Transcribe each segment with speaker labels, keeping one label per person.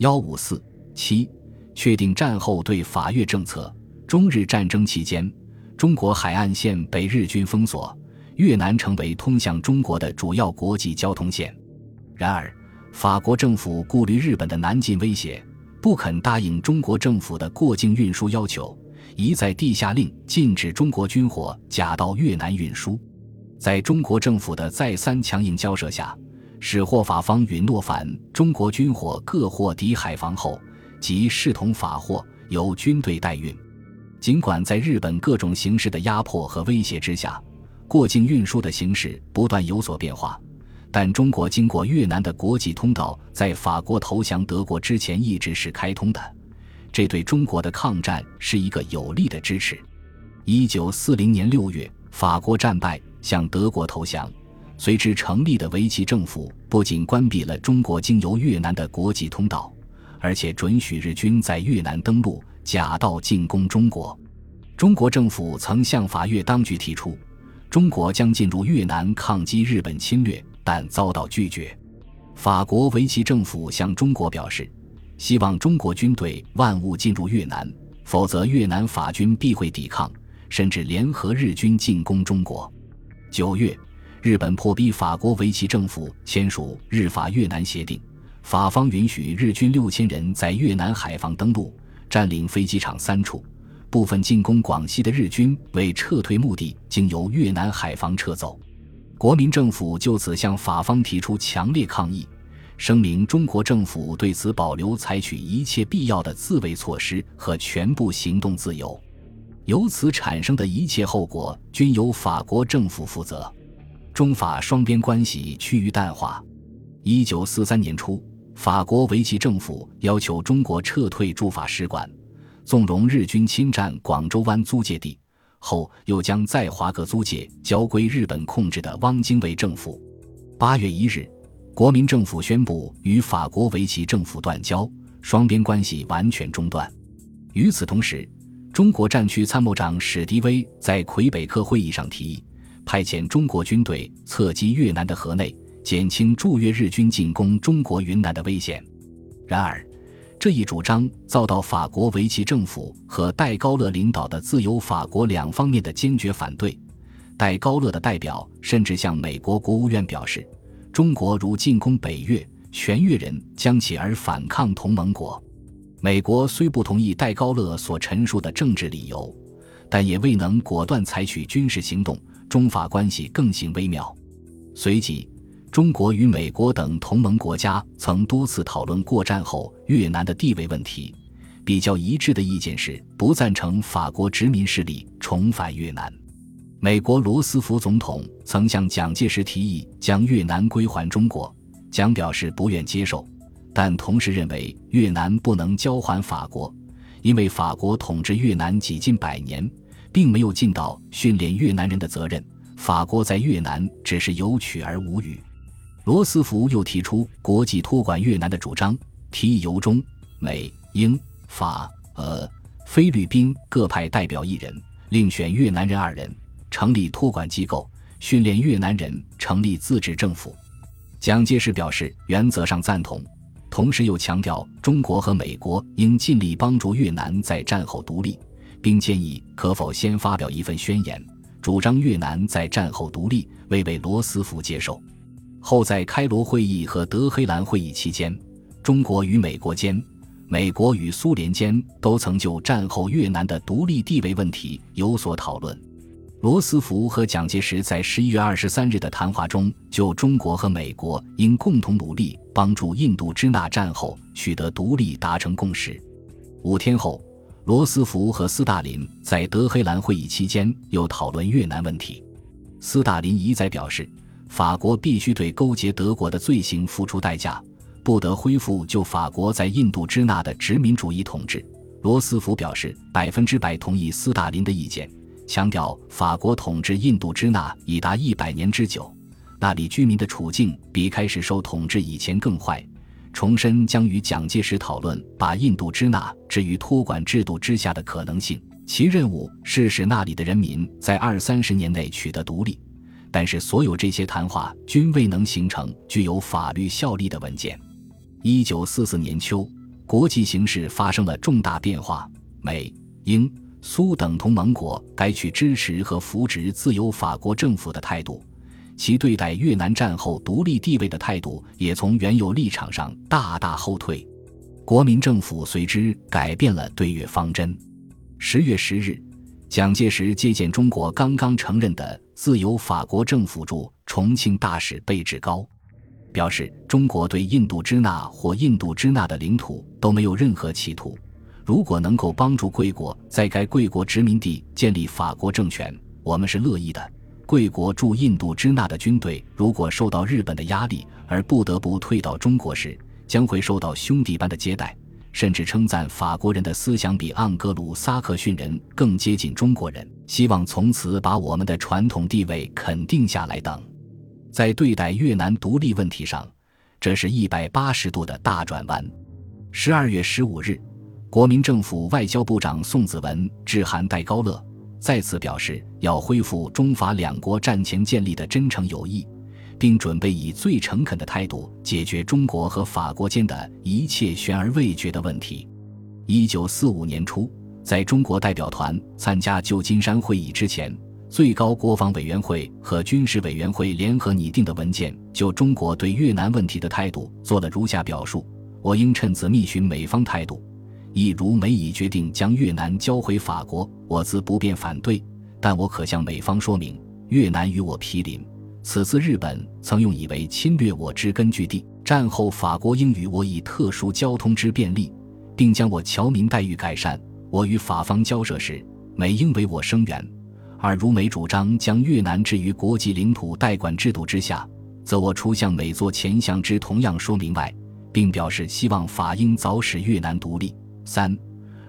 Speaker 1: 幺五四七，确定战后对法越政策。中日战争期间，中国海岸线被日军封锁，越南成为通向中国的主要国际交通线。然而，法国政府顾虑日本的南进威胁，不肯答应中国政府的过境运输要求，一再地下令禁止中国军火假到越南运输。在中国政府的再三强硬交涉下，使获法方允诺返中国军火各货抵海防后，即视同法货，由军队代运。尽管在日本各种形式的压迫和威胁之下，过境运输的形式不断有所变化，但中国经过越南的国际通道，在法国投降德国之前一直是开通的，这对中国的抗战是一个有力的支持。一九四零年六月，法国战败，向德国投降，随之成立的维奇政府不仅关闭了中国经由越南的国际通道，而且准许日军在越南登陆。假道进攻中国，中国政府曾向法越当局提出，中国将进入越南抗击日本侵略，但遭到拒绝。法国维奇政府向中国表示，希望中国军队万物进入越南，否则越南法军必会抵抗，甚至联合日军进攻中国。九月，日本迫逼法国维奇政府签署日法越南协定，法方允许日军六千人在越南海防登陆。占领飞机场三处，部分进攻广西的日军为撤退目的，经由越南海防撤走。国民政府就此向法方提出强烈抗议，声明中国政府对此保留采取一切必要的自卫措施和全部行动自由，由此产生的一切后果均由法国政府负责。中法双边关系趋于淡化。一九四三年初。法国维奇政府要求中国撤退驻法使馆，纵容日军侵占广州湾租界地，后又将在华各租界交归日本控制的汪精卫政府。八月一日，国民政府宣布与法国维奇政府断交，双边关系完全中断。与此同时，中国战区参谋长史迪威在魁北克会议上提议，派遣中国军队侧击越南的河内。减轻驻越日军进攻中国云南的危险。然而，这一主张遭到法国维奇政府和戴高乐领导的自由法国两方面的坚决反对。戴高乐的代表甚至向美国国务院表示：“中国如进攻北越，全越人将起而反抗同盟国。”美国虽不同意戴高乐所陈述的政治理由，但也未能果断采取军事行动，中法关系更形微妙。随即。中国与美国等同盟国家曾多次讨论过战后越南的地位问题，比较一致的意见是不赞成法国殖民势力重返越南。美国罗斯福总统曾向蒋介石提议将越南归还中国，蒋表示不愿接受，但同时认为越南不能交还法国，因为法国统治越南几近百年，并没有尽到训练越南人的责任，法国在越南只是有取而无予。罗斯福又提出国际托管越南的主张，提议由中、美、英、法、俄、菲律宾各派代表一人，另选越南人二人，成立托管机构，训练越南人，成立自治政府。蒋介石表示原则上赞同，同时又强调中国和美国应尽力帮助越南在战后独立，并建议可否先发表一份宣言，主张越南在战后独立，未被罗斯福接受。后在开罗会议和德黑兰会议期间，中国与美国间、美国与苏联间都曾就战后越南的独立地位问题有所讨论。罗斯福和蒋介石在十一月二十三日的谈话中，就中国和美国应共同努力帮助印度支那战后取得独立达成共识。五天后，罗斯福和斯大林在德黑兰会议期间又讨论越南问题。斯大林一再表示。法国必须对勾结德国的罪行付出代价，不得恢复就法国在印度支那的殖民主义统治。罗斯福表示百分之百同意斯大林的意见，强调法国统治印度支那已达一百年之久，那里居民的处境比开始受统治以前更坏。重申将与蒋介石讨论把印度支那置于托管制度之下的可能性，其任务是使那里的人民在二三十年内取得独立。但是，所有这些谈话均未能形成具有法律效力的文件。一九四四年秋，国际形势发生了重大变化，美、英、苏等同盟国改取支持和扶植自由法国政府的态度，其对待越南战后独立地位的态度也从原有立场上大大后退。国民政府随之改变了对越方针。十月十日，蒋介石接见中国刚刚承认的自由法国政府驻重庆大使贝志高，表示中国对印度支那或印度支那的领土都没有任何企图。如果能够帮助贵国在该贵国殖民地建立法国政权，我们是乐意的。贵国驻印度支那的军队如果受到日本的压力而不得不退到中国时，将会受到兄弟般的接待，甚至称赞法国人的思想比盎格鲁撒克逊人更接近中国人，希望从此把我们的传统地位肯定下来等。在对待越南独立问题上，这是一百八十度的大转弯。十二月十五日，国民政府外交部长宋子文致函戴高乐，再次表示要恢复中法两国战前建立的真诚友谊。并准备以最诚恳的态度解决中国和法国间的一切悬而未决的问题。一九四五年初，在中国代表团参加旧金山会议之前，最高国防委员会和军事委员会联合拟定的文件就中国对越南问题的态度做了如下表述：我应趁此密询美方态度。一如美已决定将越南交回法国，我自不便反对，但我可向美方说明，越南与我毗邻。此次日本曾用以为侵略我之根据地，战后法国应与我以特殊交通之便利，并将我侨民待遇改善。我与法方交涉时，美应为我声援。二如美主张将越南置于国际领土代管制度之下，则我除向美作前项之同样说明外，并表示希望法应早使越南独立。三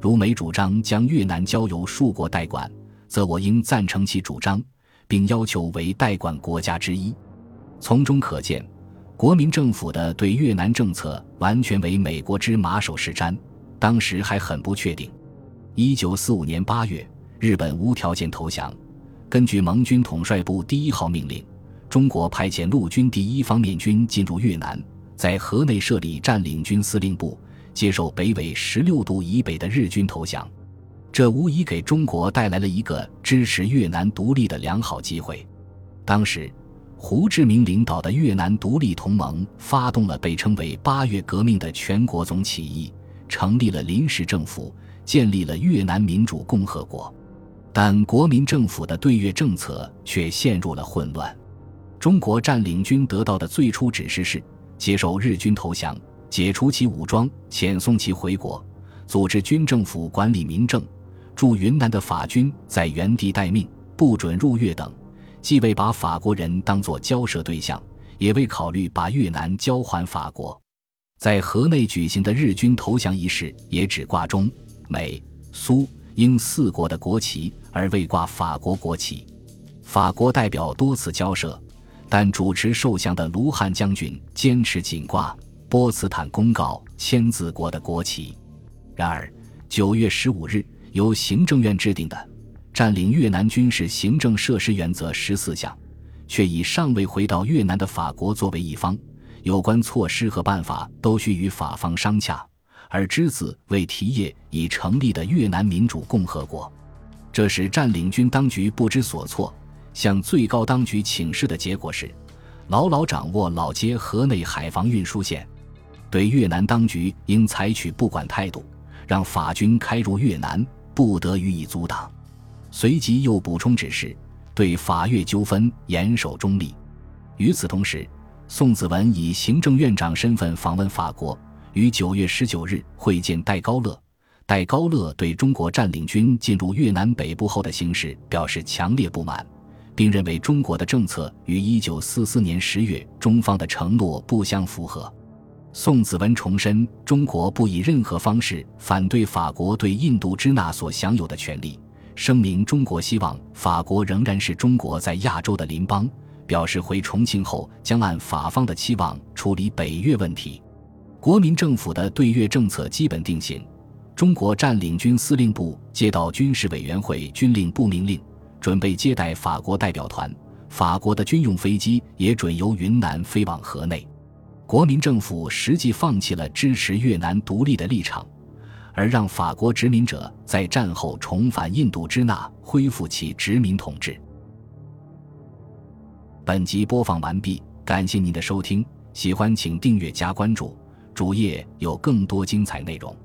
Speaker 1: 如美主张将越南交由数国代管，则我应赞成其主张。并要求为代管国家之一，从中可见，国民政府的对越南政策完全为美国之马首是瞻。当时还很不确定。一九四五年八月，日本无条件投降。根据盟军统帅部第一号命令，中国派遣陆军第一方面军进入越南，在河内设立占领军司令部，接受北纬十六度以北的日军投降。这无疑给中国带来了一个支持越南独立的良好机会。当时，胡志明领导的越南独立同盟发动了被称为“八月革命”的全国总起义，成立了临时政府，建立了越南民主共和国。但国民政府的对越政策却陷入了混乱。中国占领军得到的最初指示是：接受日军投降，解除其武装，遣送其回国，组织军政府管理民政。驻云南的法军在原地待命，不准入越等，既未把法国人当作交涉对象，也未考虑把越南交还法国。在河内举行的日军投降仪式也只挂中、美、苏、英四国的国旗，而未挂法国国旗。法国代表多次交涉，但主持受降的卢汉将军坚持仅挂波茨坦公告签字国的国旗。然而，九月十五日。由行政院制定的占领越南军事行政设施原则十四项，却以尚未回到越南的法国作为一方，有关措施和办法都需与法方商洽，而之子为提业已成立的越南民主共和国，这使占领军当局不知所措。向最高当局请示的结果是，牢牢掌握老街河内海防运输线，对越南当局应采取不管态度，让法军开入越南。不得予以阻挡。随即又补充指示，对法越纠纷严守中立。与此同时，宋子文以行政院长身份访问法国，于九月十九日会见戴高乐。戴高乐对中国占领军进入越南北部后的形势表示强烈不满，并认为中国的政策与一九四四年十月中方的承诺不相符合。宋子文重申，中国不以任何方式反对法国对印度支那所享有的权利，声明中国希望法国仍然是中国在亚洲的邻邦，表示回重庆后将按法方的期望处理北越问题。国民政府的对越政策基本定型。中国占领军司令部接到军事委员会军令部命令，准备接待法国代表团，法国的军用飞机也准由云南飞往河内。国民政府实际放弃了支持越南独立的立场，而让法国殖民者在战后重返印度支那，恢复其殖民统治。本集播放完毕，感谢您的收听，喜欢请订阅加关注，主页有更多精彩内容。